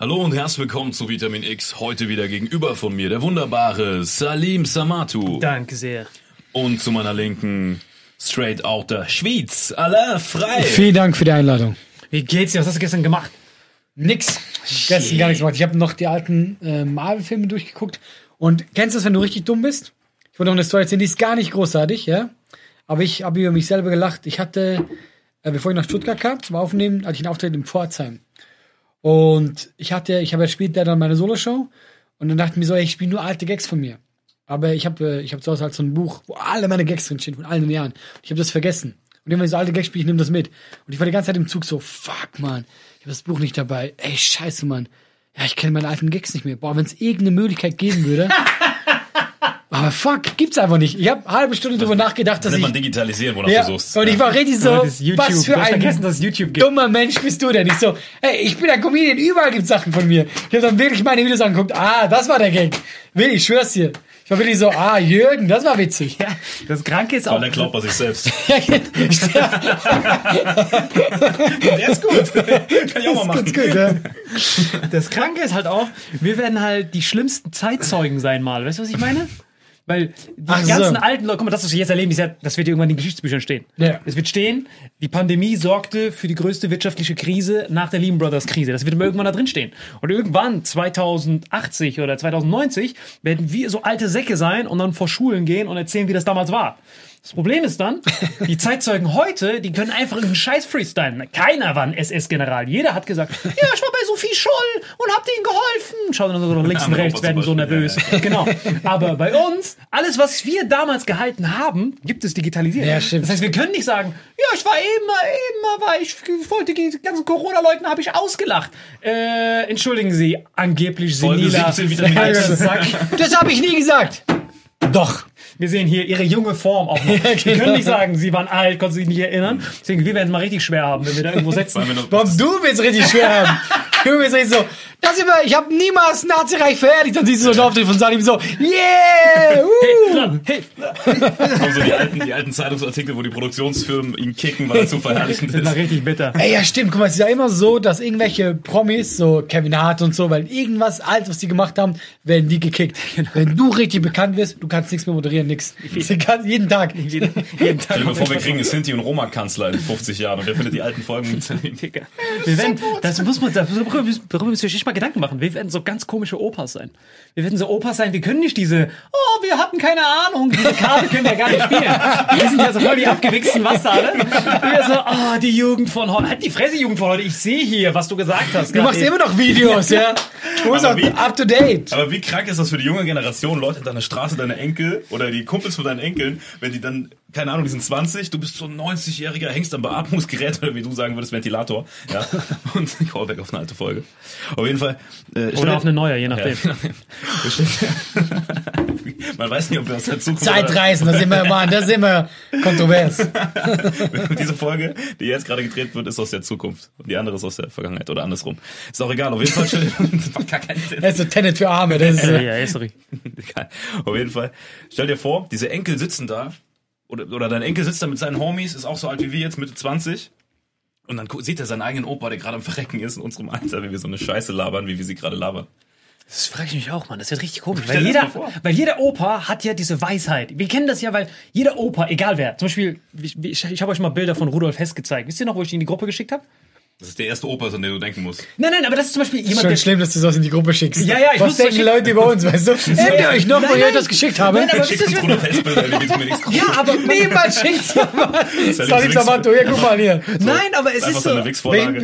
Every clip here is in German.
Hallo und herzlich willkommen zu Vitamin X. Heute wieder gegenüber von mir der wunderbare Salim Samatu. Danke sehr. Und zu meiner Linken straight out der Schweiz. Alain Frei. Vielen Dank für die Einladung. Wie geht's dir? Was hast du gestern gemacht? Nix. Gestern gar nichts gemacht. Ich habe noch die alten äh, Marvel-Filme durchgeguckt. Und kennst du das, wenn du richtig dumm bist? Ich wollte noch eine Story erzählen, die ist gar nicht großartig, ja? Aber ich habe über mich selber gelacht. Ich hatte, äh, bevor ich nach Stuttgart kam zum Aufnehmen, hatte ich einen Auftritt in Pforzheim. Und ich hatte, ich habe ja später dann meine Soloshow und dann dachte ich mir so, ey, ich spiele nur alte Gags von mir. Aber ich habe äh, ich habe zu Hause halt so ein Buch, wo alle meine Gags drinstehen von allen Jahren. Ich habe das vergessen. Und immer so alte Gags spiele, ich nehme das mit. Und ich war die ganze Zeit im Zug so, fuck, man, ich habe das Buch nicht dabei. Ey, scheiße, Mann. Ja, ich kenne meine alten Gags nicht mehr. Boah, wenn es irgendeine Möglichkeit geben würde. aber fuck, gibt's einfach nicht. Ich habe halbe Stunde drüber nachgedacht, dass ich man digitalisieren, wonach ja, du suchst. und ich war richtig so, YouTube. was für Du hast ein vergessen, dass es YouTube gibt. dummer Mensch bist du denn? Ich so, hey, ich bin ein Comedian, überall gibt's Sachen von mir. Ich habe dann wirklich meine Videos angeguckt, ah, das war der Gag. Will, ich schwör's dir. Ich war wirklich so, ah, Jürgen, das war witzig. Ja, das Kranke ist Aber auch. dann glaubt man sich selbst. Ja, genau. Der ist gut. Kann ich auch mal machen. Ganz gut, ja. Das Kranke ist halt auch, wir werden halt die schlimmsten Zeitzeugen sein mal. Weißt du, was ich meine? Weil die Ach so. ganzen alten Leute, guck mal, das, was wir jetzt erleben, ist ja, das wird irgendwann in den Geschichtsbüchern stehen. Ja. Es wird stehen, die Pandemie sorgte für die größte wirtschaftliche Krise nach der Lehman Brothers Krise. Das wird immer irgendwann da drin stehen. Und irgendwann, 2080 oder 2090, werden wir so alte Säcke sein und dann vor Schulen gehen und erzählen, wie das damals war. Das Problem ist dann, die Zeitzeugen heute, die können einfach irgendeinen Scheiß freestylen. Keiner war ein SS-General. Jeder hat gesagt, ja, ich war bei Sophie Scholl und hab denen geholfen. Schauen dann so links und rechts, werden so nervös. Genau. Aber bei uns, alles, was wir damals gehalten haben, gibt es digitalisiert. Ja, stimmt. Das heißt, wir können nicht sagen, ja, ich war immer, immer, war ich, wollte die ganzen Corona-Leuten, habe ich ausgelacht. Äh, entschuldigen Sie, angeblich Folge senila 17 Vitamin X. Sack. Das habe ich nie gesagt. Doch. Wir sehen hier ihre junge Form auch noch. Wir genau. können nicht sagen, sie waren alt, konnten sich nicht erinnern. Deswegen, wir werden es mal richtig schwer haben, wenn wir da irgendwo wir noch- Warum du willst richtig schwer haben? Richtig so, das immer, ich habe niemals Nazireich verherrlicht. Dann siehst du so einen Auftritt von Salim so, yeah! Uh. Hey, kommen so die alten, die alten Zeitungsartikel, wo die Produktionsfirmen ihn kicken, weil er zu verherrlichend das war ist. richtig bitter. Ey, ja, stimmt. Guck mal, es ist ja immer so, dass irgendwelche Promis, so Kevin Hart und so, weil irgendwas alt, was die gemacht haben, werden die gekickt. Wenn du richtig bekannt wirst, du kannst nichts mehr moderieren, nix. Jeden Tag. Jeden, jeden Tag Stell dir mal vor, wir kriegen einen Sinti- und Roma-Kanzler in 50 Jahren und der findet die alten Folgen mit Digga. Wir werden, das muss man, darüber müssen darüber müssen wir sich mal Gedanken machen. Wir werden so ganz komische Opas sein. Wir werden so Opas sein, wir können nicht diese, oh, wir hatten keine Ahnung, diese Karte können wir gar nicht spielen. Wir sind ja so voll die abgewichsten Wasser, Wir so, oh, die Jugend von heute. Halt die Fresse, Jugend von heute. Ich sehe hier, was du gesagt hast. Du machst immer noch Videos, ja? Du bist wie- up to date. Aber wie krank ist das für die junge Generation, Leute in deiner Straße, deine Enkel oder die Kumpels von deinen Enkeln, wenn die dann, keine Ahnung, die sind 20, du bist so ein 90-Jähriger, hängst am Beatmungsgerät oder wie du sagen würdest, Ventilator, ja, und Callback auf eine alte Folge. Auf jeden Fall. Äh, Oder auf eine neue, je nachdem. Ja, Man weiß nicht, ob wir aus der Zukunft Zeitreisen, das ist immer, Mann, das ist immer kontrovers. Diese Folge, die jetzt gerade gedreht wird, ist aus der Zukunft und die andere ist aus der Vergangenheit oder andersrum. Ist auch egal. Auf jeden Fall. stell dir- das macht gar keinen Sinn. Das ist so Tenet für Arme. Das ist, Ja, äh, ja, sorry. Auf jeden Fall. Stell dir vor, diese Enkel sitzen da oder, oder dein Enkel sitzt da mit seinen Homies, ist auch so alt wie wir jetzt, Mitte 20. Und dann sieht er seinen eigenen Opa, der gerade am Verrecken ist in unserem Alter, wie wir so eine Scheiße labern, wie wir sie gerade labern. Das frage ich mich auch, Mann. Das wird richtig komisch. Weil jeder, weil jeder Opa hat ja diese Weisheit. Wir kennen das ja, weil jeder Opa, egal wer, zum Beispiel, ich, ich, ich habe euch mal Bilder von Rudolf Hess gezeigt. Wisst ihr noch, wo ich die in die Gruppe geschickt habe? Das ist der erste Opa, an den du denken musst. Nein, nein, aber das ist zum Beispiel jemand, schon der. schlimm, dass du sowas in die Gruppe schickst. Ja, ja, ich Was muss denken solche- Leute über uns, weißt du? Erinnert ihr euch noch, wo Nein, ich euch nein. das geschickt habe? Nein, aber Schickt uns ist- Bruder Festbilder, die geht's mir nichts Ja, aber Niemand mal. Salim Samato, hier, guck mal hier. Nein, aber es ist so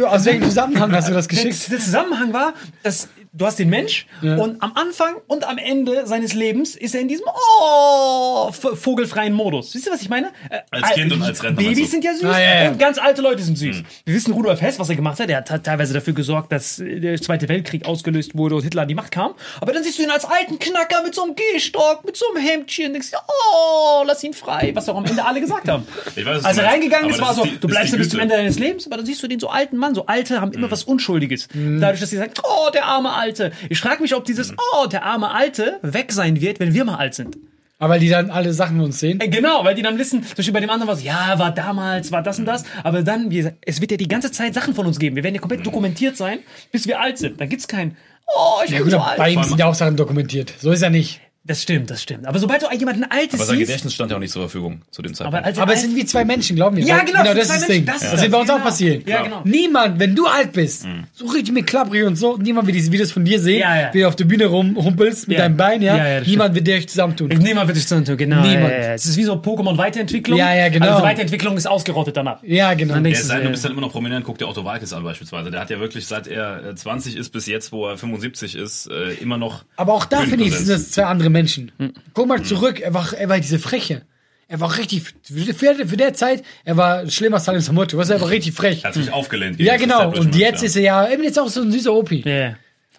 aus welchem Zusammenhang hast du das geschickt? der Zusammenhang war, dass du hast den Mensch und am Anfang und am Ende seines Lebens ist er in diesem oh, vogelfreien Modus. Wisst ihr, was ich meine? Äh, Als Kind und als Rentner, Babys sind ja süß Ah, ja, ja. und ganz alte Leute sind süß. Wir wissen Rudolf Hess, was er gemacht hat. Er hat teilweise dafür gesorgt, dass der Zweite Weltkrieg ausgelöst wurde und Hitler an die Macht kam. Aber dann siehst du ihn als alten Knacker mit so einem Gehstock, mit so einem Hemdchen. Denkst du, oh, lass ihn frei. Was auch am Ende alle gesagt haben. Ich weiß, Als er reingegangen ist, das war so, die- du bleibst ja bis zum. Ende deines Lebens, aber dann siehst du den so alten Mann, so Alte haben immer was Unschuldiges. Dadurch, dass sie sagen, oh, der arme Alte. Ich frage mich, ob dieses, oh, der arme Alte weg sein wird, wenn wir mal alt sind. Aber die dann alle Sachen uns sehen. Äh, Genau, weil die dann wissen, zum Beispiel bei dem anderen was, ja, war damals, war das und das, aber dann, wie gesagt, es wird ja die ganze Zeit Sachen von uns geben. Wir werden ja komplett dokumentiert sein, bis wir alt sind. Dann gibt's kein, oh, ich Ja bin gut, so alt. bei ihm sind ja auch Sachen dokumentiert. So ist er nicht. Das stimmt, das stimmt. Aber sobald du jemanden Altes Aber sein siehst, Gedächtnis stand ja auch nicht zur Verfügung zu dem Zeitpunkt. aber, als Aber es sind wie zwei Menschen, glaub mir. Ja, genau, Genau, das ist das Ding. Menschen, das ist Das wird bei uns das. auch passieren. Ja, genau. Niemand, wenn du alt bist, so richtig mit Klapprig und so, niemand wird diese Videos von dir sehen, Ja, ja. wie du auf der Bühne rumhumpelst mit Ja. deinem Bein, ja. Ja, ja, niemand wird dir euch zusammentun. Niemand wird sich zusammentun, genau. Niemand. Ja, ja, ja. Es ist wie so Pokémon-Weiterentwicklung. Ja, ja, genau. Also Weiterentwicklung ist ausgerottet danach. Ja, genau. Dann Ja, denkst es du, äh, bist dann immer noch prominent, guck dir Otto Walkes an beispielsweise. Der hat ja wirklich, seit er äh, 20 ist bis jetzt, wo er 75 ist, äh, immer noch. Aber auch da finde ich, sind das zwei andere Menschen. Guck mal zurück, er war, er war diese Freche. Er war richtig, für, für der Zeit, er war schlimmer als Salim Samotto, was er war richtig frech. Er hat sich aufgelehnt. Ja, genau. Und jetzt ja. ist er ja, eben jetzt auch so ein süßer Opi. Ja, ja.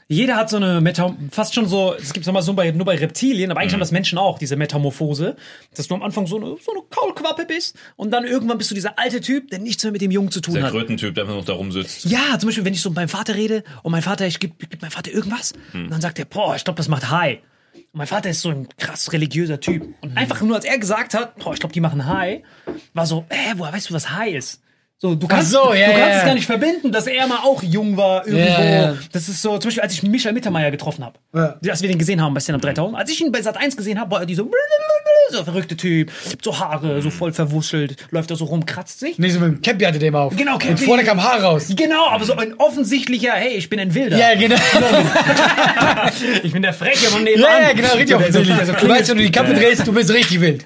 Jeder hat so eine Meta, fast schon so, es gibt mal so bei, nur bei Reptilien, aber eigentlich Mhm. haben das Menschen auch, diese Metamorphose, dass du am Anfang so eine, so eine Kaulquappe bist und dann irgendwann bist du dieser alte Typ, der nichts mehr mit dem Jungen zu tun Der hat. Krötentyp, der einfach noch da rumsitzt. Ja, zum Beispiel, wenn ich so mit meinem Vater rede und mein Vater, ich gebe geb meinem Vater irgendwas Hm. und dann sagt er, boah, ich glaube, das macht High. Mein Vater ist so ein krass religiöser Typ. Und einfach nur, als er gesagt hat, boah, ich glaube, die machen High, war so, hä, woher weißt du, was High ist? So, du kannst, so, ja, du kannst ja, es gar nicht verbinden, dass er mal auch jung war irgendwo. Ja. Das ist so, zum Beispiel, als ich Michael Mittermeier getroffen habe, als wir den gesehen haben bei Stand Up 3000, als ich ihn bei Sat 1 gesehen habe, war er dieser so verrückte Typ, so Haare, so voll verwuschelt, läuft da so rum, kratzt sich. Nee, so mit dem Cappy hatte der immer auf. Genau, Und Cappy. vorne kam Haar raus. Genau, aber so ein offensichtlicher, hey, ich bin ein Wilder. Ja, genau. Ich bin der Freche von nebenan. Ja, ja, genau, richtig so, so, offensichtlich. der, so, Du weißt, wenn du die Kappe drehst, du bist richtig wild.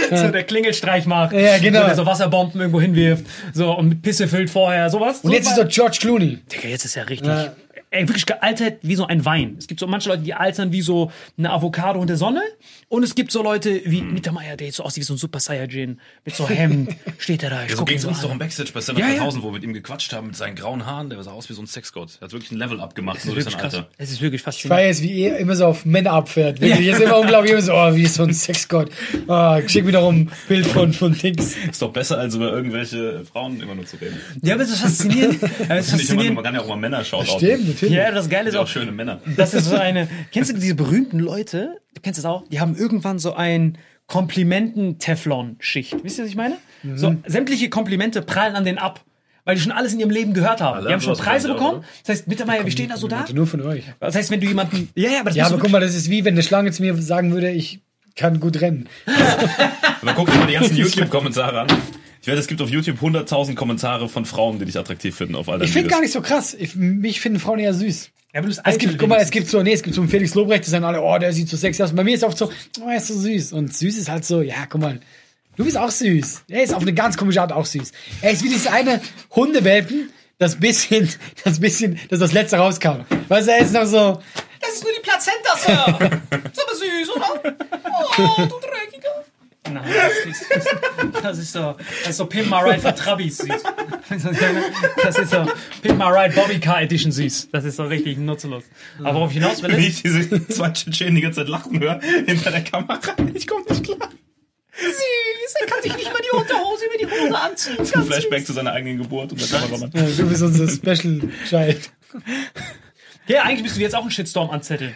so der Klingelstreich macht. Ja, genau. So, der so Wasserbomben irgendwo hinwirft. So, und mit Pisse füllt vorher, sowas. Und jetzt ist doch George Clooney. Digga, jetzt ist er richtig. Ja. Ey, wirklich gealtert wie so ein Wein. Es gibt so manche Leute, die altern wie so eine Avocado in der Sonne. Und es gibt so Leute wie Mittermeier, der jetzt so aussieht wie so ein Super Saiyajin. Mit so Hemd, steht er da. Ich Ja, so ging es uns doch im Backstage bei Stand Ja, Up ja. 1000, wo wir mit ihm gequatscht haben mit seinen grauen Haaren. Der sah aus wie so ein Sexgott. Er hat wirklich ein Level abgemacht, so durch sein Wirklich krass. Es ist wirklich Ich war faszinierend. jetzt wie er immer so auf Männer abfährt. Wirklich, jetzt immer unglaublich, immer so, oh, wie so ein Sexgott. Oh, schick mir doch ein Bild von, von Dings. Ist doch besser, als über irgendwelche Frauen immer nur zu reden. Ja, aber es ist faszinierend. Es ist faszinierend. man kann ja auch mal Männer schauen. Stimmt, natürlich. Ja, das Geile ist auch auch, schöne Männer. Das ist so eine. Kennst du diese berühmten Leute? Du kennst das auch? Die haben irgendwann so ein Komplimenten-Teflon-Schicht. Wisst ihr, was ich meine? So sämtliche Komplimente prallen an den ab. Weil die schon alles in ihrem Leben gehört haben. Also die haben schon Preise bekommen. oder? Das heißt, Mittermeier, wir stehen da so da. Nur von euch. Das heißt, wenn du jemanden. Ja, ja, aber das Ja, aber guck mal, das ist wie wenn eine Schlange zu mir sagen würde, ich kann gut rennen. Aber guck dir mal die ganzen YouTube-Kommentare an. Ich werde, es gibt auf YouTube 100.000 Kommentare von Frauen, die dich attraktiv finden auf all Ich finde gar nicht so krass. Ich, mich finden Frauen eher süß. Ja, aber du bist Es gibt, guck mal, es gibt so, nee, es gibt so einen Felix Lobrecht, die sagen alle, oh, der sieht so sexy aus. Bei mir ist oft so, oh, er ist so süß. Und süß ist halt so, ja, guck mal, du bist auch süß. Er ist auf eine ganz komische Art auch süß. Er ist wie dieses eine Hundewelpen, das bisschen, das bisschen, das das letzte rauskam. Weißt du, er ist noch so, Das ist nur die Plazenta, Sir. ist aber süß, oder? Oh, du Dreckiger. Nein, das ist, das ist so, das ist so Pimp My Ride für Trabis süß. Das ist so Pimp My Ride Bobby Car Edition süß. Das ist so richtig nutzlos. Aber worauf ich hinaus will, Wenn ist, ich diese zwei Tschetschenen die ganze Zeit lachen höre, hinter der Kamera, ich komme nicht klar. süß, er kann sich nicht mal die Unterhose über die Hose anziehen. Ganz Flashback zu seiner eigenen Geburt und der Kameramann. ja, du bist unser Special Child. Ja, eigentlich müsst du jetzt auch einen Shitstorm anzetteln.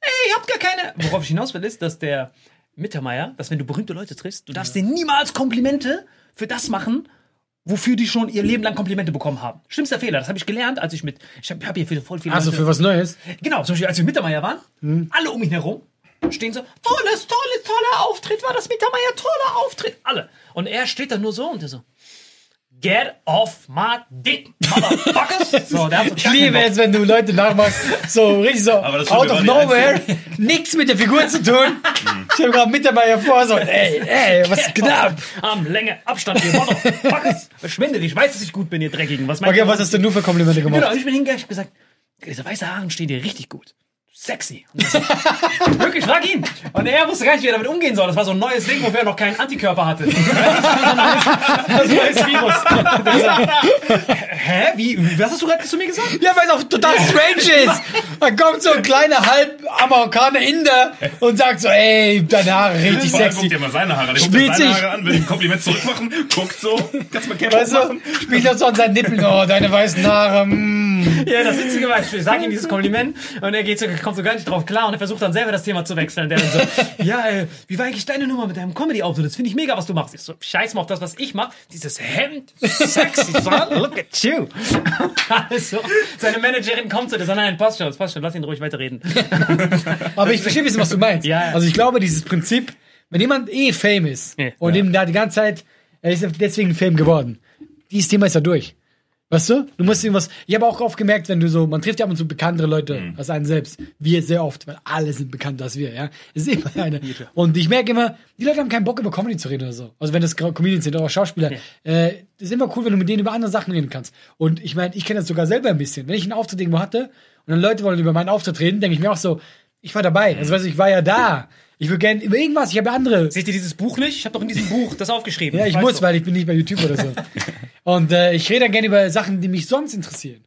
Ey, ihr habt gar keine. Worauf ich hinaus will, ist, dass der Mittermeier, dass wenn du berühmte Leute triffst, du darfst denen niemals Komplimente für das machen, wofür die schon ihr Leben lang Komplimente bekommen haben. Schlimmster Fehler, das habe ich gelernt, als ich mit. Ich habe hab hier für voll viele Also Leute- für was Neues. Genau, zum Beispiel, als wir mit Mittermeier waren, alle um ihn herum stehen so, tolles, tolles, toller Auftritt, war das Mittermeier, toller Auftritt, alle. Und er steht da nur so und der so, get off my dick, motherfuckers. so, der hat so Ich liebe es, wenn du Leute nachmachst, so richtig so Aber das stimmt, out of nowhere, nichts mit der Figur zu tun. Ich habe gerade Mittermeier vor, so, ey, ey, was knapp. Am Länge, Abstand, ihr Motherfuckers. Verschwinde, ich weiß, dass ich gut bin, ihr Dreckigen. Was Okay, was hast du nur für Komplimente gemacht? Genau, ich bin hingegangen, ich hab gesagt, diese weiße Haare stehen dir richtig gut. Sexy. So, Wirklich, frag ihn. Und er wusste gar nicht, wie er damit umgehen soll. Das war so ein neues Ding, wofür er noch keinen Antikörper hatte. Das ist ein neues Virus. So, Hä? Wie? Was hast du gerade zu mir gesagt? Ja, weil es auch total strange ist. Da kommt so ein kleiner halb Amerikaner Inder und sagt so, ey, deine Haare richtig sexy. guckt dir mal seine Haare an. Der Spielt sich. Haare an, will ein Kompliment zurückmachen, guckt so, kannst mal Cap Weißt machen. du, spielt das so an seinen Nippeln, oh, deine weißen Haare, mm. Ja, das Witzige war, ich sage ihm dieses Kompliment und er geht so, kommt so gar nicht drauf klar und er versucht dann selber das Thema zu wechseln. Der dann so, ja, äh, wie war eigentlich deine Nummer mit deinem Comedy-Auftritt? Das finde ich mega, was du machst. Ich so, scheiß mal auf das, was ich mache. Dieses Hemd, sexy, son, look at you. Also, seine Managerin kommt so, der sagt, nein, passt schon, passt schon, lass ihn ruhig weiterreden. Aber ich verstehe ein bisschen, was du meinst. Ja, ja. Also ich glaube, dieses Prinzip, wenn jemand eh Fame ist Ja. und Ja. ihm da die ganze Zeit, er ist deswegen Fame geworden. Dieses Thema ist ja durch. Weißt du? Du musst irgendwas. Ich habe auch oft gemerkt, wenn du so, man trifft ja ab und zu bekanntere Leute Mhm. als einen selbst. Wir sehr oft, weil alle sind bekannter als wir, ja. Es ist immer eine. Und ich merke immer, die Leute haben keinen Bock über Comedy zu reden oder so. Also wenn das Comedians sind oder Schauspieler. Äh, das ist immer cool, wenn du mit denen über andere Sachen reden kannst. Und ich meine, ich kenne das sogar selber ein bisschen. Wenn ich einen Auftritt irgendwo hatte und dann Leute wollen über meinen Auftritt reden, denke ich mir auch so, ich war dabei. Also weißt du, ich war ja da. Ich würde gerne über irgendwas, ich habe ja andere. Seht ihr dieses Buch nicht? Ich habe doch in diesem Buch das aufgeschrieben. Ja, ich Weißt muss, du. weil ich bin nicht bei YouTube oder so. Und äh, ich rede dann gerne über Sachen, die mich sonst interessieren.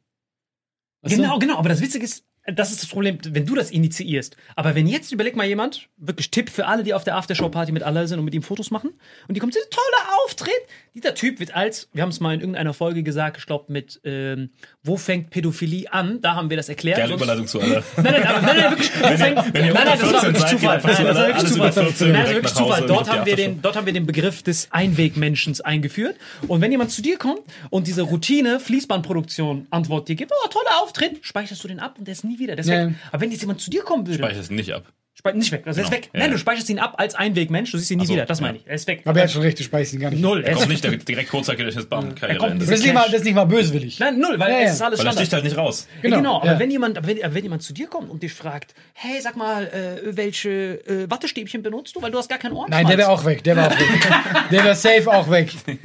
Weißt Genau, du? genau. Aber das Witzige ist, das ist das Problem, wenn du das initiierst. Aber wenn jetzt überleg mal jemand, wirklich Tipp für alle, die auf der Aftershow-Party mit Allah sind und mit ihm Fotos machen, und die kommt, dieser tolle Auftritt. Dieser Typ wird als, wir haben es mal in irgendeiner Folge gesagt, ich glaube mit, ähm, wo fängt Pädophilie an? Da haben wir das erklärt. Geile Überleitung zu aller. Nein, nein, aber, nein, nein, wirklich. Wo fängt, wenn nein, nein, das war 14 wirklich Zufall. Nein, das war wirklich Zufall. über 14 Nein, das war wirklich Zufall. Dort haben, wir den, dort haben wir den Begriff des Einwegmenschens eingeführt. Und wenn jemand zu dir kommt und diese Routine Fließbandproduktion Antwort dir gibt, oh, toller Auftritt, speicherst du den ab und der ist nie wieder. Weg. Aber wenn jetzt jemand zu dir kommen würde, Speicher es nicht ab. Spei- nicht weg, das ist Genau. weg. Ja, Nein, ja. du speicherst ihn ab als Einwegmensch, du siehst ihn nie so, wieder. Das ja. meine ich. Er ist weg. Aber er hat schon recht, du speicherst ihn gar nicht. null. Er ist Kommt nicht, der direkt Kurzzeitgedächtnis Bam, Er Karriere kommt Ende. Das ist, nicht mal, das ist nicht mal böswillig. Nein, null, weil Ja, es ist alles Weil er Standard. sticht halt nicht raus. Genau, Genau, aber ja. wenn jemand, aber wenn, aber wenn jemand zu dir kommt und dich fragt, hey, sag mal, äh, welche äh, Wattestäbchen benutzt du, weil du hast gar keinen Ohrenschmalz. Nein, der wäre auch weg. Der wäre auch weg. Der wäre safe auch weg.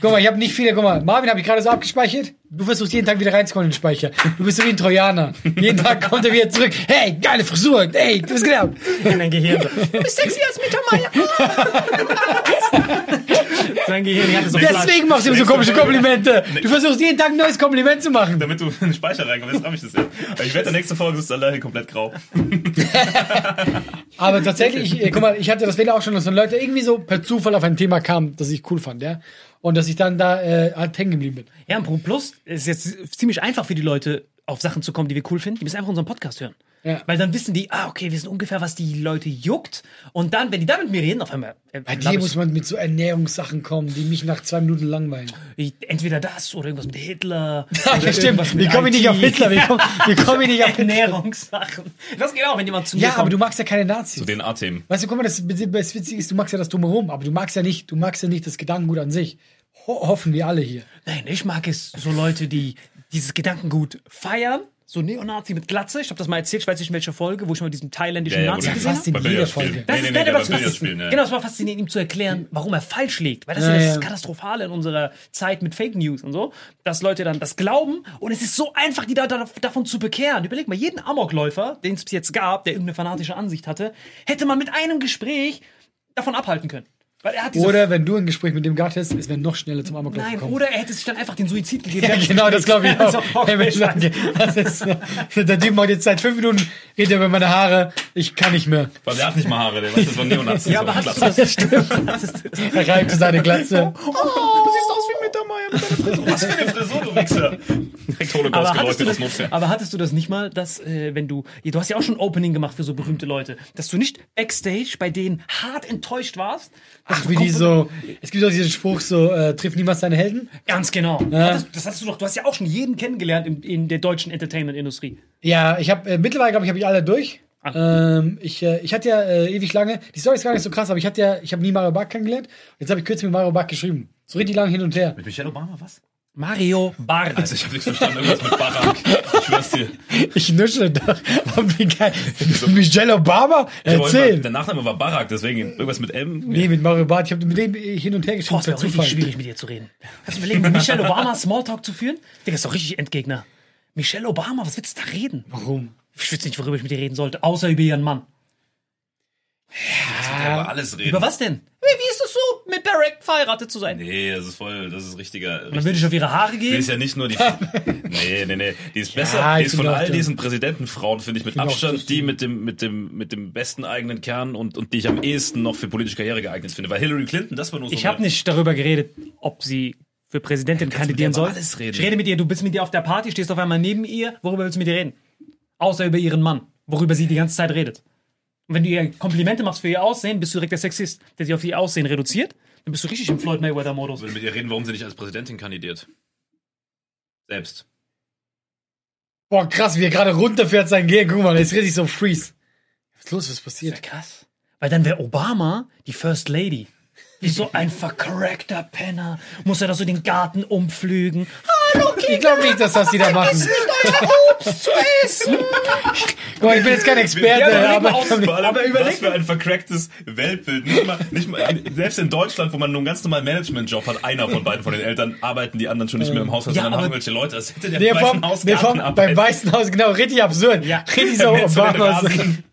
Guck mal, ich habe nicht viele. Guck mal, Marvin habe ich gerade so abgespeichert. Du versuchst jeden Tag wieder reinzukommen in den Speicher. Du bist so wie ein Trojaner. Jeden Tag kommt er wieder zurück. Hey, geile Frisur. Hey, du bist genau. In dein Gehirn. Du bist sexy als Mittermeier. Sein Gehirn hatte so. Deswegen machst du ihm so komische Komplimente. Du versuchst jeden Tag ein neues Kompliment zu machen. Damit du in den Speicher reinkommst, jetzt hab ich das jetzt. Aber Ich werde der nächste Folge ist alleine komplett grau. Aber tatsächlich, ich, guck mal, ich hatte das Fehler auch schon, dass dann Leute irgendwie so per Zufall auf ein Thema kamen, das ich cool fand, ja. Und dass ich dann da äh, halt hängen geblieben bin. Ja, und Pro Plus ist jetzt ziemlich einfach für die Leute, auf Sachen zu kommen, die wir cool finden. Die müssen einfach unseren Podcast hören. Ja. Weil dann wissen die, ah, okay, wir wissen ungefähr, was die Leute juckt. Und dann, wenn die da mit mir reden, auf einmal. Äh, Bei dir muss man mit so Ernährungssachen kommen, die mich nach zwei Minuten langweilen. ich, entweder das oder irgendwas mit Hitler. Ja, stimmt. Wie komme ich nicht auf Hitler? Wie komme wie komm ich nicht auf? Ernährungssachen. Das geht auch, wenn jemand zu mir Ja, kommt. aber du magst ja keine Nazis. Zu den A-Themen. Weißt du, guck mal, das, das Witzige ist, du magst ja das Drumherum, aber du magst ja nicht, du magst ja nicht das Gedankengut an sich. Ho hoffen wir alle hier. Nein, ich mag es so Leute, die dieses Gedankengut feiern. So Neonazi mit Glatze. Ich habe das mal erzählt, ich weiß nicht in welcher Folge, wo ich mal diesen thailändischen Ja, ja, Nazi gesehen habe. Folge. Das ist bei es war Billardspielen, ja. Genau, es war faszinierend, ihm zu erklären, warum er falsch liegt. Weil das Ja, ist ja das ja. Katastrophale in unserer Zeit mit Fake News und so, dass Leute dann das glauben und es ist so einfach, die da, da, davon zu bekehren. Überleg mal, jeden Amokläufer, den es bis jetzt gab, der irgendeine fanatische Ansicht hatte, hätte man mit einem Gespräch davon abhalten können. Weil er hat diese Oder wenn du ein Gespräch mit dem gehabt hättest, es wäre noch schneller zum Amoklauf Nein, gekommen. oder er hätte sich dann einfach den Suizid gegeben. ja, genau, das glaube ich auch. Also, Hey, wenn ich okay, sage, das ist, der Typ macht jetzt seit fünf Minuten, redet er über meine Haare, ich kann nicht mehr. Weil der hat nicht mal Haare, der weiß, das war Neonazi. Ja, aber hast du das? Er reibt seine Glatze. Oh, du siehst aus wie Mittermeier mit deiner Frisur. Was für eine Frisur, du Wichser. Direkt Holocaust Aber hattest, du geleuchtet aus das, Notwehr. aber hattest du das nicht mal, dass, äh, wenn du, ja, du hast ja auch schon Opening gemacht für so berühmte Leute, dass du nicht Backstage bei denen hart enttäuscht warst? Ach, wie die so, es gibt auch diesen Spruch so, äh, trifft niemals seine Helden. Ganz genau. Hattest, das hast du doch, du hast ja auch schon jeden kennengelernt in, in der deutschen Entertainment-Industrie. Ja, ich habe äh, mittlerweile glaube ich habe ich alle durch. Ah. Ähm, ich, äh, ich hatte ja äh, ewig lange, die Story ist gar nicht so krass, aber ich hatte ja, ich habe nie Mario Barth kennengelernt. Jetzt habe ich kürzlich mit Mario Barth geschrieben. So richtig lange hin und her. Mit Michelle Obama, was? Mario Barth. Also ich hab nichts verstanden, irgendwas mit Barack. Ich schwör's dir. Ich nuschle doch. Aber wie geil. Michelle Obama? Erzähl. Der Nachname war Barack, deswegen irgendwas mit M. Nee, mit Mario Barth. Ich habe mit dem hin und her geschrieben es per wäre richtig schwierig, mit dir zu reden. Kannst du überlegen, mit Michelle Obama Smalltalk zu führen? Digga, ist doch richtig Endgegner. Michelle Obama, was willst du da reden? Warum? Ich wüsste nicht, worüber ich mit dir reden sollte, außer über ihren Mann. Ja, über alles reden. Über was denn? Wie, wie ist es so, mit Barack verheiratet zu sein? Nee, das ist voll, das ist richtiger. Dann würde ich auf ihre Haare Die gehen. ist ja nicht nur die. nee, nee, nee. Die ist besser. Ja, die ich ist von all ja. diesen Präsidentenfrauen, finde ich, mit auch, Abstand die die- mit dem, mit dem, mit dem besten eigenen Kern und, und die ich am ehesten noch für politische Karriere geeignet finde. Weil Hillary Clinton, das war nur so. Ich habe nicht darüber geredet, ob sie für Präsidentin kandidieren soll. alles reden. Ich rede mit ihr, du bist mit ihr auf der Party, stehst auf einmal neben ihr. Worüber willst du mit ihr reden? Außer über ihren Mann, worüber sie die ganze Zeit redet. Und wenn du ihr Komplimente machst für ihr Aussehen, bist du direkt der Sexist, der sie auf ihr Aussehen reduziert. Dann bist du richtig im Floyd Mayweather-Modus. Ich will mit ihr reden, warum sie nicht als Präsidentin kandidiert. Selbst. Boah, krass, wie er gerade runterfährt sein Gehen. Guck mal, der ist richtig so freeze. Was ist los? Was ist passiert? Krass. Weil dann wäre Obama die First Lady. Wie so ein vercrackter Penner. Muss er da so den Garten umflügen. Hallo, Ich glaube nicht, dass das die da machen. zu essen. Guck mal, ich bin jetzt kein Experte, Ja, aber aber, Aber überleg was für ein vercracktes Weltbild. Nicht mal, nicht mal, selbst in Deutschland, wo man nur einen ganz normalen Managementjob hat, einer von beiden von den Eltern, arbeiten die anderen schon nicht mehr im Haushalt, Ja, sondern aber- machen welche Leute. Das hätte der Nee, Weißen vom, Haus nee, vom, Garten beim. Weißen Haus, genau, richtig absurd. Ja. Richtig so Obama.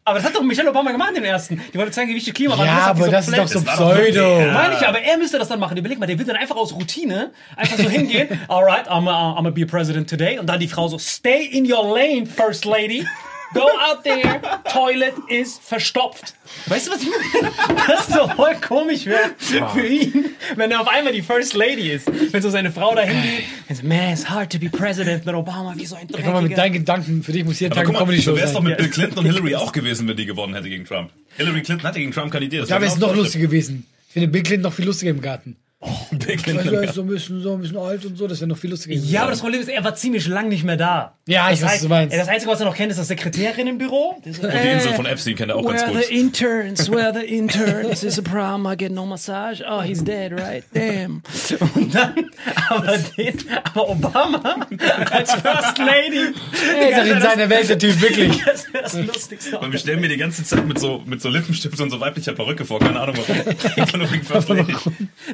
Aber das hat doch Michelle Obama gemacht im ersten. Die wollte zeigen, wie wichtig Klimawandel Ja, ist. die aber das ist flat- doch so Pseudo. wirklich- Meine ich, aber er müsste das dann machen. Überleg mal, der wird dann einfach aus Routine einfach so hingehen. Alright, I'm, I'm gonna be a president today. Und dann die Frau so, stay in your lane, first lady. Go out there, toilet is verstopft. Weißt du, was ich meine? Das ist so voll komisch wäre für ihn, wenn er auf einmal die First Lady ist. Wenn so seine Frau da hingeht so, man, it's hard to be president mit Obama, wie so ein Guck mal, mit Dreckiger. deinen Gedanken, für dich muss jeden Aber Tag eine Comedy-Show so wär's doch sein. mit Bill Clinton und Hillary auch gewesen, wenn die gewonnen hätte gegen Trump. Hillary Clinton hat ja gegen Trump kandidiert. Das Da wäre es noch lustiger gewesen. Ich finde Bill Clinton noch viel lustiger im Garten. Bill Weil Clinton. er ist so ein bisschen, so ein bisschen alt und so, das wäre noch viel lustiger. Ja, aber das Problem ist, er war ziemlich lang nicht mehr da. Ja, ich das weiß, was du meinst. Das Einzige, was er noch kennt, ist das Sekretärin im Büro. Und die Insel von Epstein kennt er auch ganz Where gut. the interns? Where the interns? Is a problem? I get no massage. Oh, he's dead, right? Damn. Und dann, aber, den, aber Obama als First Lady. Er ist in seiner Welt der Typ, wirklich. Das wäre das Lustigste. Und wir stellen mir die ganze Zeit mit so, mit so Lippenstift und so weiblicher Perücke vor. Keine Ahnung warum. Einfach nur wegen First Lady.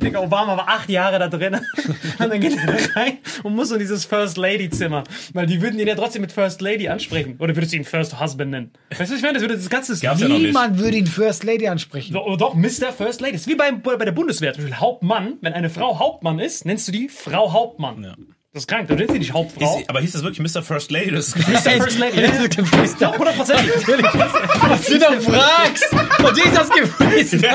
Digga, Obama war acht Jahre da drin. Und dann geht er da rein und muss so in dieses First Lady Zimmer. Weil die würden ihn ja trotzdem mit First Lady ansprechen. Oder würdest du ihn First Husband nennen? Weißt du, was ich meine? Das würde das ganze Gab's ja noch nicht. Niemand würde ihn First Lady ansprechen. Oh, doch, Mr. First Lady. Das ist wie bei, bei der Bundeswehr. Zum Beispiel Hauptmann. Wenn eine Frau Hauptmann ist, nennst du die Frau Hauptmann. Ja. Das ist krank. Du nennst sie nicht Hauptfrau. Ist, aber hieß das wirklich Mr. First Lady? Das ist Mr. First Lady. Ja, Was hundertprozentig. du doch fragst! Und die ist das gewesen.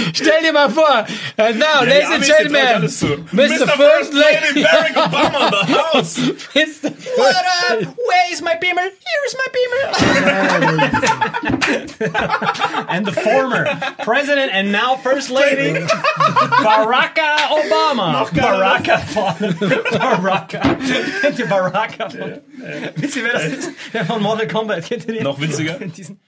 Stell dir mal vor, uh, now, ladies and gentlemen, Mr. First Lady, Barack Obama in the house. Mr. What up? Where is my beamer? Here is my beamer. and the former president and now first lady, Baracka Obama. Baracka von Baracka. Kennt ihr Baracka von? Wisst ihr, wer das ist? Der von Mortal Kombat. Kennt ihr den? Noch witziger? Diesen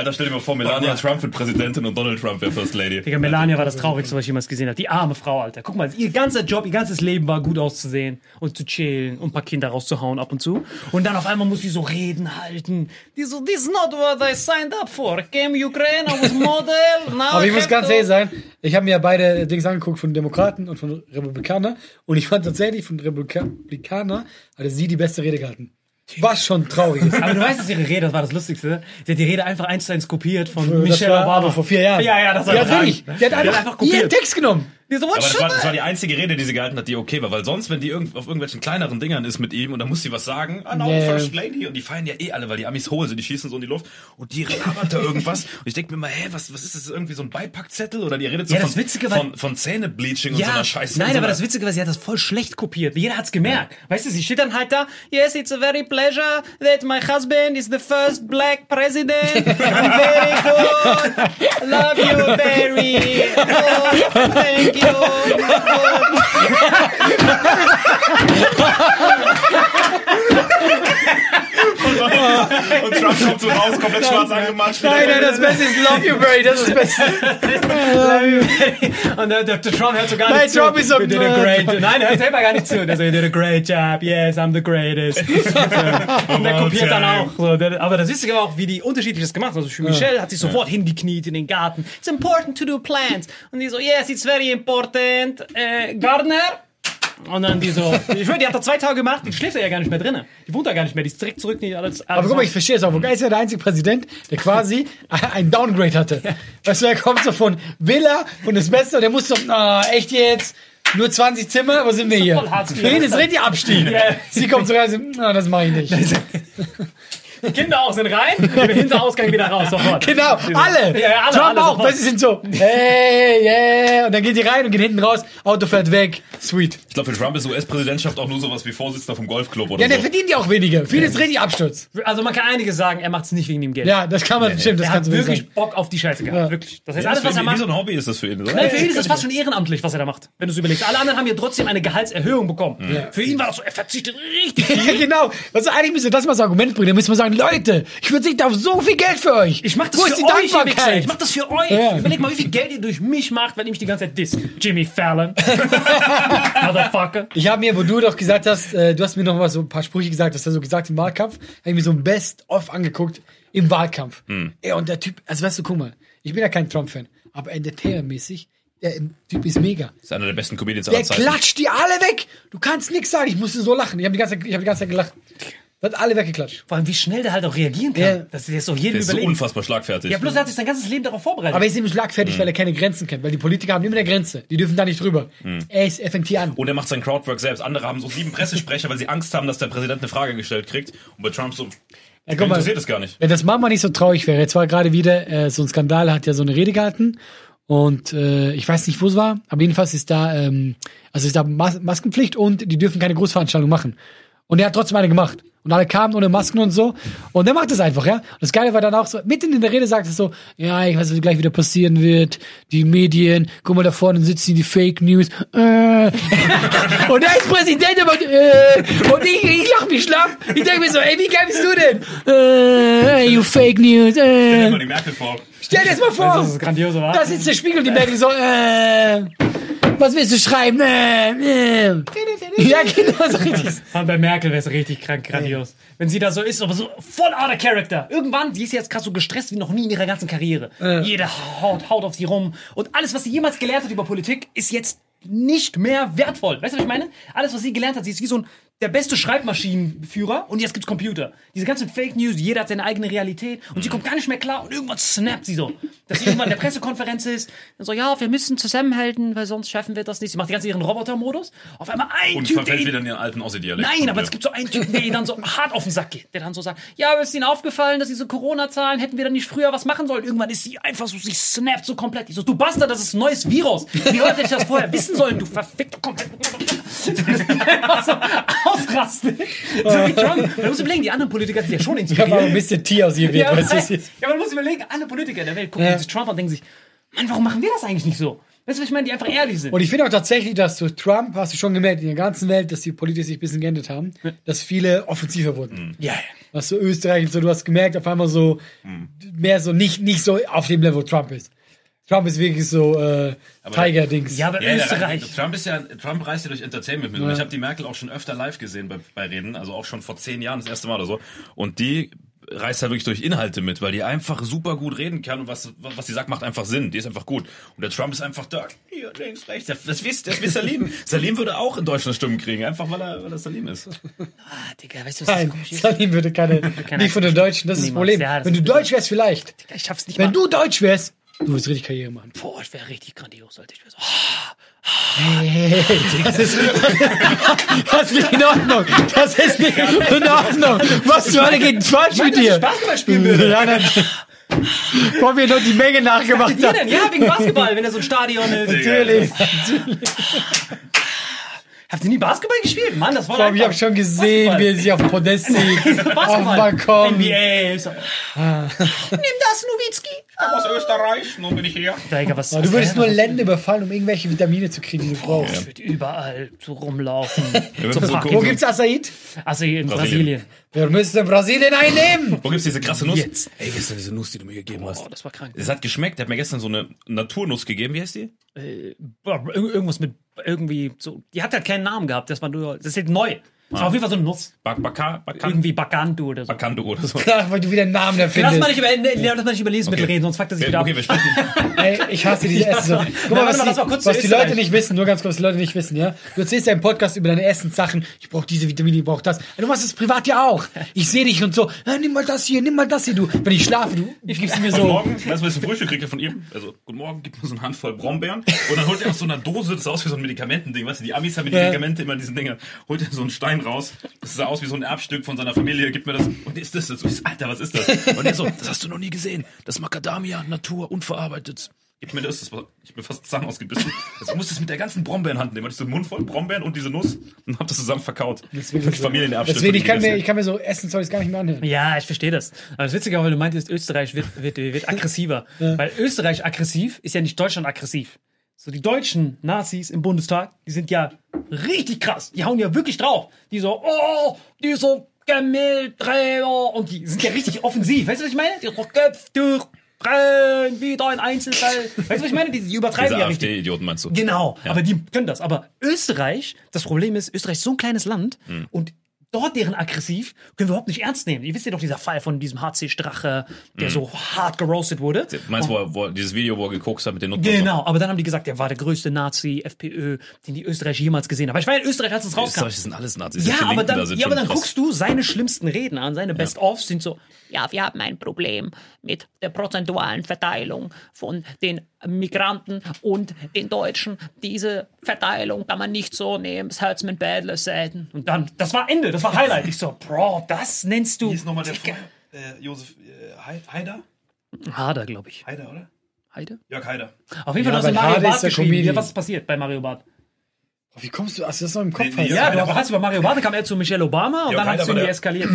Alter, stell dir mal vor, Melania Trump wird Präsidentin und Donald Trump wäre First Lady. Digga, Melania war das Traurigste, was ich jemals gesehen habe. Die arme Frau, Alter. Guck mal, ihr ganzer Job, ihr ganzes Leben war gut auszusehen und zu chillen und ein paar Kinder rauszuhauen ab und zu. Und dann auf einmal muss sie so Reden halten. Die so, this is not what I signed up for. Came Ukraine, I was model. Now Aber ich I muss ganz ehrlich sein, ich habe mir ja beide Dings angeguckt von Demokraten und von Republikaner und ich fand tatsächlich von Republika Republikaner hatte sie die beste Rede gehalten. Was schon traurig ist. Aber du weißt, dass ihre Rede, das war das Lustigste. Sie hat die Rede einfach eins zu eins kopiert von Michelle Obama. vor vier Jahren. Ja, ja, das war Die hat wirklich, die hat einfach, einfach kopiert. ihren Text genommen. Die so, what Aber das war, das war die einzige Rede, die sie gehalten hat, die okay war. Weil sonst, wenn die irgend, auf irgendwelchen kleineren Dingern ist mit ihm und dann muss sie was sagen, ah, no, Ja, ja. First Lady. Und die feiern ja eh alle, weil die Amis hohl sind, die schießen so in die Luft und die labert da irgendwas. Und ich denke mir mal, hä, was, was ist das? Irgendwie so ein Beipackzettel? Oder die redet so Ja, das von, Witzige von, von Zähnebleaching und so einer Scheiße. Nein, so aber einer- das Witzige war, sie hat das voll schlecht kopiert. Jeder hat's gemerkt. Weißt du, sie steht dann halt da, yes, it's a very pleasure that my husband is the first black president. I'm very good. Love you very good. Thank you. Und Trump kommt so raus, komplett schwarz angemacht. Nein, nein, das Beste ist Love You Very, das ist das Beste. Und der, der, der Trump hört so gar Nein, nicht Trump zu. ist so- You did a great, nein, hört selber gar nicht zu. Der so, you did a great job. Yes, I'm the greatest. Und der kopiert dann auch. So, aber das Witzige war auch, wie die unterschiedlich das gemacht haben. Also für Michelle hat sich sofort hingekniet in den Garten. It's important to do plants. Und die so, yes, it's very important. Äh, Gardner? Und dann die so, ich schwör, die hat da zwei Tage gemacht, die schläft ja gar nicht mehr drinnen. Die wohnt da gar nicht mehr, die ist direkt zurück. Die alles, alles Aber guck mal, ich verstehe es auch. Wobei ist ja der einzige Präsident, der quasi ein Downgrade hatte. Weißt du, er kommt so von Villa, von das Beste, und der muss so, na, echt jetzt? Nur 20 Zimmer? Wo sind wir hier? Für ihn ist richtig Abstieg. Ja. Sie kommt so rein, so, na, das mache ich nicht. Die Kinder auch sind rein, den Hinterausgang wieder raus, sofort. Genau, alle. Ja, ja, alle, Trump alle auch, sofort. weil sie sind so, hey, yeah. Und dann geht die rein und geht hinten raus, Auto fährt weg. Sweet. Ich glaube, für Trump ist US-Präsidentschaft auch nur sowas wie Vorsitzender vom Golfclub oder Ja, der so. verdient ja auch weniger. Für ihn ist richtig Absturz. Also man kann einiges sagen, er macht es nicht wegen dem Geld. Ja, das kann man, stimmt, das er hat kannst du wirklich wirklich sagen. Bock auf die Scheiße gehabt. Ja. Wirklich. Das heißt, Ja, alles, was er wie, wie macht. so ein Hobby ist das für ihn, oder? Nein, für ihn ist das fast schon ehrenamtlich, was er da macht, wenn du es überlegst. Alle anderen haben ja trotzdem eine Gehaltserhöhung bekommen. Für ihn war das so, er verzichtet richtig viel. Ja, genau. Also eigentlich müsste das mal das Argument bringen. Da müsste man sagen, Leute, ich verzichte auf so viel Geld für euch. Ich mach das Wo für ist die euch. Dankbarkeit? Ich mach das für euch. Ja. Überleg mal, wie viel Geld ihr durch mich macht, weil ihr mich die ganze Zeit disst. Jimmy Fallon. Motherfucker. Ich habe mir, wo du doch gesagt hast, äh, du hast mir noch mal so ein paar Sprüche gesagt, was er so gesagt im Wahlkampf, habe ich mir so ein Best-of angeguckt im Wahlkampf. Hm. Ey, und der Typ, also weißt du, guck mal, ich bin ja kein Trump-Fan, aber Entertainer-mäßig, der Typ ist mega. ist einer der besten Comedians Der aller Zeiten. klatscht die alle weg. Du kannst nichts sagen. Ich musste so lachen. Ich habe die, ganze Zeit- ich hab die ganze Zeit gelacht. Hat alle weggeklatscht. Vor allem, wie schnell der halt auch reagieren kann. Ja. Das ist jetzt doch jedem Der ist so unfassbar schlagfertig. ja, bloß er hat sich sein ganzes Leben darauf vorbereitet. Aber er ist nämlich schlagfertig, weil er keine Grenzen kennt. Weil die Politiker haben immer eine Grenze. Die dürfen da nicht drüber. Er, ist, er fängt hier an. Und er macht sein Crowdwork selbst. Andere haben so sieben Pressesprecher, weil sie Angst haben, dass der Präsident eine Frage gestellt kriegt. Und bei Trump so, Ja, guck mal, interessiert es gar nicht. wenn das Mama nicht so traurig wäre, jetzt war gerade wieder äh, so ein Skandal, hat ja so eine Rede gehalten und äh, ich weiß nicht, wo es war, aber jedenfalls ist da, ähm, also ist da Mas Maskenpflicht und die dürfen keine Großveranstaltung machen. Und er hat trotzdem eine gemacht. Und alle kamen ohne Masken und so. Und er macht das einfach, ja. Und das Geile war dann auch so, mitten in der Rede sagt er so, ja, ich weiß, was gleich wieder passieren wird. Die Medien, guck mal da vorne sitzen die Fake News. Äh. und er ist Präsident, aber, äh. Und ich, ich lach mich schlapp. Ich denke mir so, ey, wie geil bist du denn? Äh, you Fake News, Stell dir äh. mal die Merkel vor. Stell dir das mal vor. das ist grandios, oder? Da sitzt der Spiegel und die Merkel so, äh. Was willst du schreiben? Äh, äh. Ja, genau so richtig. Und bei Merkel wäre es richtig krank, grandios. Wenn sie da so ist, aber so voll out of character. Irgendwann, die ist jetzt gerade so gestresst wie noch nie in ihrer ganzen Karriere. Jeder haut, haut auf sie rum. Und alles, was sie jemals gelernt hat über Politik, ist jetzt nicht mehr wertvoll. Weißt du, was ich meine? Alles, was sie gelernt hat, sie ist wie so ein der beste Schreibmaschinenführer und jetzt gibt's Computer. Diese ganzen Fake News, jeder hat seine eigene Realität und sie kommt gar nicht mehr klar und irgendwann snappt sie so. Dass sie irgendwann in der Pressekonferenz ist und so, ja, wir müssen zusammenhalten, weil sonst schaffen wir das nicht. Sie macht die ganze ihren Robotermodus. Auf einmal ein Und Typ, der verfällt wieder in ihren alten Aussie-Dialekt. Nein, aber es gibt so einen Typen, der ihr dann so hart auf den Sack geht, der dann so sagt, ja, aber ist Ihnen aufgefallen, dass diese Corona-Zahlen, hätten wir dann nicht früher was machen sollen? Irgendwann ist sie einfach so, sie snappt so komplett. Ich so, du Bastard, das ist ein neues Virus. Wie hätte ich das vorher wissen sollen, du verfickter komplett. Einfach so Trump. Man muss überlegen, die anderen Politiker sind ja schon Ich habe ein inspiriert. bisschen T aus ihr wird, Ja, weißt du? aber, ja, man muss überlegen, alle Politiker der Welt gucken Ja. sich Trump an und denken sich, Mann, warum machen wir das eigentlich nicht so? Weißt du, was ich meine? Die einfach ehrlich sind. Und ich finde auch tatsächlich, dass durch Trump, hast du schon gemerkt, in der ganzen Welt, dass die Politiker sich ein bisschen geändert haben, dass viele offensiver wurden. ja, Was so Österreich und so, du hast gemerkt, auf einmal so, mehr so, nicht, nicht so auf dem Level, wo Trump ist. Trump ist wirklich so, äh, Tiger-Dings. ja, aber Ja, der- Österreich. Trump ist ja, Trump reist ja durch Entertainment mit. Und ich habe die Merkel auch schon öfter live gesehen bei, bei Reden, also auch schon vor zehn Jahren das erste Mal oder so. Und die reist halt wirklich durch Inhalte mit, weil die einfach super gut reden kann und was, was sie sagt, macht einfach Sinn. Die ist einfach gut. Und der Trump ist einfach da. Hier, links, rechts. Das, das, wisst- das ist Salim. Salim würde auch in Deutschland Stimmen kriegen, einfach weil er, weil er Salim ist. Ah, Digga, weißt du, was Nein, das ist? Salim würde keine, nicht von den Deutschen, das ist das. Problem. Ja, das Wenn du Deutsch wärst, vielleicht. Ich schaff's nicht Wenn mal. du Deutsch wärst, du würdest richtig Karriere machen. Boah, ich wäre richtig grandios, Alter. Ich wär so, Das ist, das ist nicht in Ordnung. Das ist nicht in Ordnung. Was zur Hölle geht falsch mit dir? Basketball spielen würde. Ja, dann, Wo wir nur die Menge nachgemacht haben. denn? Ja, wegen Basketball, wenn er so ein Stadion ist. Natürlich. Habt ihr nie Basketball gespielt? Mann, das war Vor Ich habe schon gesehen, wie er sich auf dem Podest sieht. auf dem Basketball. Balkon. NBA. So. Nimm das, Nowitzki. Aus Österreich, nun bin ich hier. Digga, was Du würdest nur Länder überfallen, um irgendwelche Vitamine zu kriegen, die du brauchst. Ich würde überall so rumlaufen. so. Wo gibt's Acai? Also in Brasilien. Brasilien. Wir müssen Brasilien einnehmen. Wo gibt's diese krasse Nuss? Jetzt. Ey, gestern diese Nuss, die du mir gegeben hast. Oh, das war krank. Es hat geschmeckt. Der hat mir gestern so eine Naturnuss gegeben. Wie heißt die? Ir- Irgendwas mit irgendwie so. Die hat halt keinen Namen gehabt. Das war nur. Das ist halt neu. Das war auf jeden Fall so eine Nuss. Bak Baka, Bakan, Irgendwie Bacanto oder so. Bakanto oder so. Ach, weil du wieder einen Namen Lass erfindest. mal nicht über, lass mal nicht über Lebensmittel Okay. reden, sonst fuckt er sich wieder Okay, ab. wir sprechen. Ey, ich hasse diese Essen so. Guck Na, mal, warte was, mal, die, lass mal kurz was die Leute nicht wissen, nur ganz kurz, die Leute nicht wissen, ja. Du erzählst ja im Podcast über deine Essenssachen. Ich brauche diese Vitamine, ich brauche das. Du machst es privat ja auch. Ich sehe dich und so. Ja, nimm mal das hier, nimm mal das hier, du. Wenn ich schlafe, du gibst mir Guten so. Morgen, weißt du, was ich zum Frühstück kriege von ihm? Also, guten Morgen, gibt mir so eine Handvoll Brombeeren. Und dann holt er aus so einer Dose, das sah aus wie so ein Medikamentending, weißt du, die Amis haben die Ja. Medikamente immer in diesen Dingern. Holt er so einen Stein raus, das sah aus wie so ein Erbstück von seiner Familie, gibt mir das. Und ist das das? Alter, was ist das? Und er so, das hast du noch nie gesehen. Das Macadamia, Natur, unverarbeitet. Gib mir das, das war, ich hab mir fast Zahn ausgebissen. Also, ich musste es mit der ganzen Brombeerenhand nehmen. Ich so den Mund voll Brombeeren und diese Nuss und hab das zusammen verkaut. Das wirklich so. Familienerbstück. Deswegen, ich kann, mir, ich kann mir so Essen-Zeugs gar nicht mehr anhören. Ja, ich verstehe das. Aber das Witzige, weil du meintest, Österreich wird, wird, wird aggressiver. Weil Österreich aggressiv ist ja nicht Deutschland aggressiv. So, die deutschen Nazis im Bundestag, die sind ja richtig krass. Die hauen ja wirklich drauf. Die so, oh, die so Gemäldträger. Und die sind ja richtig offensiv. Weißt du, was ich meine? Die so, Köpf durch, rein, wieder ein Einzelfall. Weißt du, was ich meine? Die, die übertreiben Diese ja richtig. AfD-Idioten meinst du? Genau, aber die können das. Aber Österreich, das Problem ist, Österreich ist so ein kleines Land Hm. und dort deren aggressiv können wir überhaupt nicht ernst nehmen. Ihr wisst ja doch dieser Fall von diesem HC Strache, der Hm. so hart geroastet wurde. Meinst du, wo, er- wo, dieses Video, wo er gekokst hat mit den Nutten? Genau, aber dann haben die gesagt, er war der größte Nazi, FPÖ, den die Österreich jemals gesehen haben. Aber ich war in Österreich, als es rauskam. Österreich sind alles Nazis. Ja, aber dann, da sind ja, aber dann krass. guckst du seine schlimmsten Reden an, seine Best-ofs sind so, ja, wir haben ein Problem mit der prozentualen Verteilung von den Migranten und den Deutschen. Diese Verteilung kann man nicht so nehmen, das hurts mit Badler Seiten. Und dann, das war Ende, das war Highlight. Ich so, Bro, das nennst du... Wie ist nochmal der. Vor- äh, Josef äh, Haider? Hader, glaube ich. Haider, oder? Heide? Jörg Haider. Auf jeden Fall Ja, hast du weil Mario Barth geschrieben. Ja, was ist passiert bei Mario Barth? Wie kommst du? Hast du das noch im Kopf? Nee, nee, hast? Ja, Haider du war- hast über Mario Barth, dann kam er zu Michelle Obama und Jörg dann hat es irgendwie eskaliert.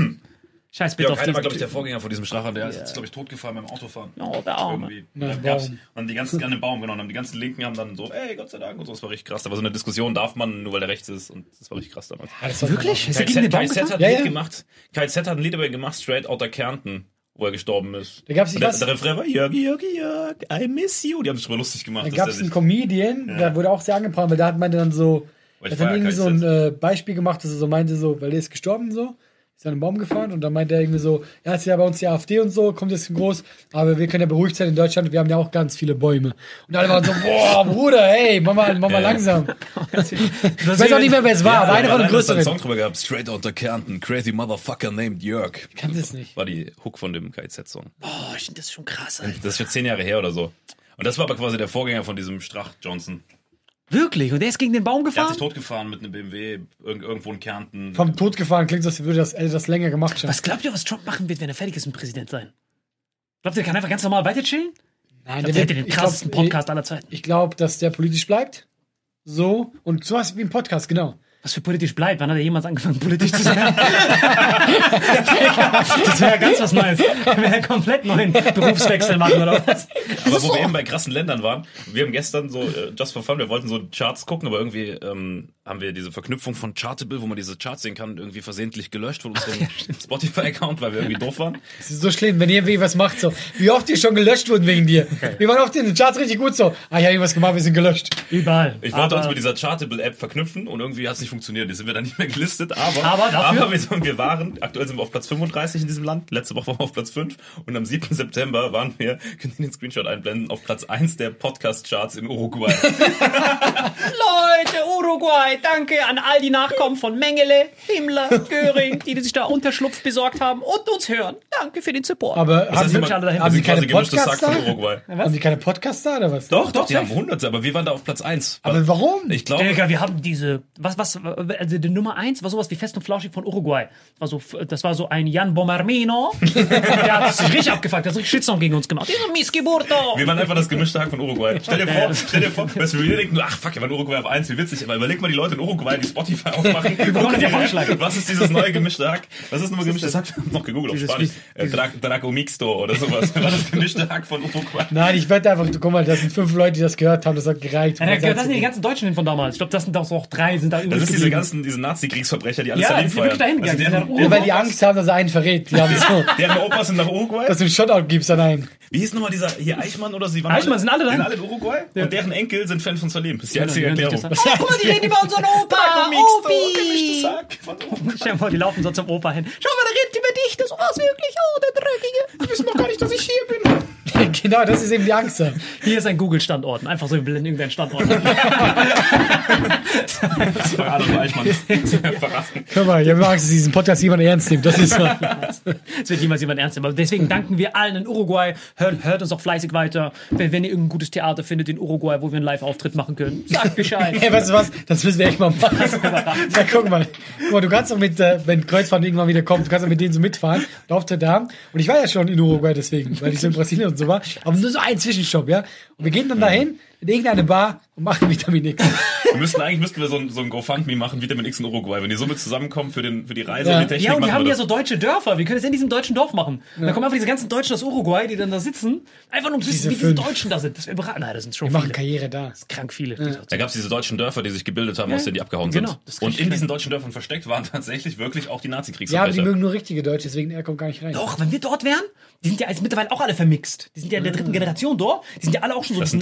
Scheiß bitte Jörg auf war, glaube ich, der. Vorgänger von diesem Strache. Der ist jetzt, glaube ich, totgefahren beim Autofahren. Oh, der Arme. Irgendwie. Na, Da gab's, Baum. und die ganzen, an den Baum genommen haben. Die ganzen Linken haben dann so, ey, Gott sei Dank und so. Das war richtig krass. Da war so eine Diskussion, darf man, nur weil der rechts ist. Und das war richtig krass damals. Ja, das war- Wirklich? Ist er KZ, gegen den Baum KZ gefahren? hat ein Ja, Lied ja. gemacht. KZ hat ein Lied dabei gemacht, Straight Outta Kärnten. wo er gestorben ist. Da gab's Und nicht der, was- der Refrain war, Jörg, Jörg, Jörg, I miss you. Die haben sich drüber lustig gemacht. Da gab es einen Comedian, Ja. der wurde auch sehr angeprangert, weil da hat man dann so, hat dann irgendwie so ein äh, Beispiel gemacht, dass er so meinte, so, weil der ist gestorben so, ist an einen Baum gefahren und dann meinte er irgendwie so, ja, ist ja bei uns die AfD und so, kommt jetzt groß, aber wir können ja beruhigt sein in Deutschland, wir haben ja auch ganz viele Bäume. Und alle waren so, boah, Bruder, hey, mach mal, mach mal Ja. langsam. Das Ich weiß auch nicht mehr, wer es war, Ja, aber einer von den größeren. Song drüber gehabt. Straight out of Kärnten, crazy motherfucker named Jörg. Ich kann das nicht. War die Hook von dem KZ-Song. Ich finde das schon krass, Alter. Das ist schon zehn Jahre her oder so. Und das war aber quasi der Vorgänger von diesem Strach Johnson. Wirklich? Und der ist gegen den Baum Der hat gefahren? sich totgefahren mit einem BMW irg irgendwo in Kärnten. Vom Tod gefahren klingt, als würde das, äh, das länger gemacht haben. Was glaubt ihr, was Trump machen wird, wenn er fertig ist mit Präsident sein? Glaubt ihr, der kann einfach ganz normal weiter chillen? Nein, glaub, der hätte den krassesten glaub, Podcast aller Zeiten. Ich glaube, dass der politisch bleibt. So. Und sowas wie ein Podcast, genau. Was für politisch bleibt? Wann hat er jemals angefangen, politisch zu sein? das wäre ja ganz was Neues. Wir wäre komplett neuen Berufswechsel machen oder was? Aber wo wir eben bei krassen Ländern waren, wir haben gestern so, äh, just for fun, wir wollten so Charts gucken, aber irgendwie ähm, haben wir diese Verknüpfung von Chartable, wo man diese Charts sehen kann, irgendwie versehentlich gelöscht von unserem Spotify-Account, weil wir irgendwie doof waren. Das ist so schlimm, wenn ihr irgendwie was macht, so. Wie oft ihr schon gelöscht wurden wegen dir. Wir waren oft in den Charts richtig gut so. Ah, ich habe irgendwas gemacht, wir sind gelöscht. Überall. Ich wollte Aber- uns mit dieser Chartable-App verknüpfen und irgendwie hat es nicht funktioniert. Jetzt sind wir da nicht mehr gelistet, aber, Aber dafür- aber wir, wir waren, aktuell sind wir auf Platz 35 in diesem Land, letzte Woche waren wir auf Platz 5 und am 7. September waren wir, könnt ihr den Screenshot einblenden, auf Platz 1 der Podcast-Charts in Uruguay. Leute, Uruguay, danke an all die Nachkommen von Mengele, Himmler, Göring, die sich da Unterschlupf besorgt haben und uns hören. Danke für den Support. Aber haben sie, alle haben sie keine gemischtes Sack Podcaster? von Uruguay. Haben die keine Podcaster oder was? Doch, doch, die haben hunderte, aber wir waren da auf Platz 1. Aber warum? Ich glaube, Digga, wir haben diese, was, was, also die Nummer eins war sowas wie Fest und Flauschig von Uruguay. War so, das war so ein Jan Bomarmino. der hat sich richtig abgefuckt, der hat richtig Shitstorm gegen uns gemacht. Dieser Missgeburto. wir waren einfach das gemischte Hack von Uruguay. Stell dir vor, stell dir vor, du, wir denken, ach fuck, wir waren Uruguay auf 1, wie witzig, aber überleg mal die Leute in Uruguay, die Spotify aufmachen. den Vorschlag. Was ist dieses neue gemischte Hack? Was ist nochmal gemischtes Hack? Noch gegoogelt auf Spanisch. Äh, Dra Draco Mixto oder sowas. War das gemischte Hack von Uruguay? Nein, ich wette einfach, du guck mal, das sind fünf Leute, die das gehört haben, das hat gereicht. Ja, das das sind die ganzen Deutschen von damals. Ich glaube, das sind doch auch drei, sind da Das ist diese ganzen, diese Nazi-Kriegsverbrecher, die alles Ja, dahin die sind wirklich feiern. dahin Also gegangen. deren, Die Ja, weil die Angst haben, dass er einen verrät. Die haben so, deren Opas sind nach Uruguay. dass du einen Shotout gibst an einen. Wie hieß nochmal dieser, hier Eichmann oder so? Die waren Eichmann sind alle die dahin. sind alle in Uruguay und deren Enkel sind Fan von Salim. Das ist die einzige Ja, die Erklärung. Oh, guck mal, die reden über unseren Opa. Opi. Stell dir vor, die laufen so zum Opa hin. Schau mal, der redet über dich. Das war's wirklich. Oh, der Dreckige. Die wissen doch gar nicht, dass ich hier bin. genau, das ist eben die Angst. da. Hier ist ein Google-Standort. Einfach so, wir blenden irgendeinen Standort. Verrat auf Eichmann. Verraten. Hör mal, ich habe Angst, dass diesen Podcast jemand ernst nimmt. Das ist so. Es wird niemals jemand ernst nehmen. Aber deswegen danken wir allen in Uruguay. Hört, hört uns auch fleißig weiter. Wenn, wenn ihr irgendein gutes Theater findet in Uruguay, wo wir einen Live-Auftritt machen können, sagt Bescheid. Hey, weißt du was? Das müssen wir echt mal machen. ja, guck mal. Guck mal, du kannst doch mit, äh, wenn Kreuzfahrt irgendwann wieder kommt, du kannst doch mit denen so mitfahren und Auftritte haben. Und ich war ja schon in Uruguay deswegen, weil ich so in Brasilien und so war. Aber nur so ein Zwischenstopp, ja? Und wir gehen dann dahin in irgendeine Bar und machen Vitamin X. Wir müssten eigentlich müssten wir so ein, so ein GoFundMe machen, Vitamin X in Uruguay. Wenn die so mit zusammenkommen für, den, für die Reise Ja. und die Technik, Ja, und die machen haben ja das. so deutsche Dörfer. Wir können jetzt in diesem deutschen Dorf machen. Da kommen einfach diese ganzen Deutschen aus Uruguay, die dann da sitzen. Einfach nur um zu wissen, Diese wie diese fünf. Deutschen da sind. Das wäre überraschend. Nein, das sind schon Wir machen viele. Karriere da. Krank viele. Da gab es diese deutschen Dörfer, die sich gebildet haben, aus denen die abgehauen genau. sind. Das ist Und in diesen deutschen Dörfern versteckt waren tatsächlich wirklich auch die Ja, aber die Nazi-Kriegsverbrecher. mögen nur richtige Deutsche, deswegen er kommt gar nicht rein. Doch, wenn wir dort wären, die sind ja jetzt mittlerweile auch alle vermixt. Die sind ja in der dritten Generation dort. Die sind ja alle auch schon so ein Das bisschen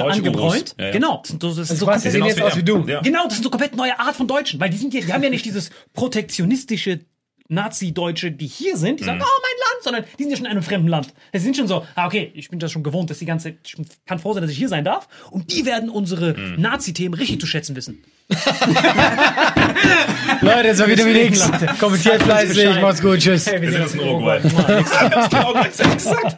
Angebräunt. Ja, ja. Genau. Das sind so, das sind Also so quasi, die komplett, sehen jetzt aus wie du. Ja. genau, das sind so komplett neue Art von Deutschen. Weil die sind ja, die haben ja nicht dieses protektionistische Nazi-Deutsche, die hier sind, die sagen, Mhm. oh, mein Land, sondern die sind ja schon in einem fremden Land. Sie sind schon so, ah, okay, ich bin das schon gewohnt, dass die ganze, ich kann froh sein, dass ich hier sein darf. Und die werden unsere Mhm. Nazi-Themen richtig zu schätzen wissen. Leute, das war Vitamin X. Leute. Kommentiert uns fleißig, macht's gut, tschüss. Hey, Wir sind aus in Uruguay. genau gleichzeitig gesagt.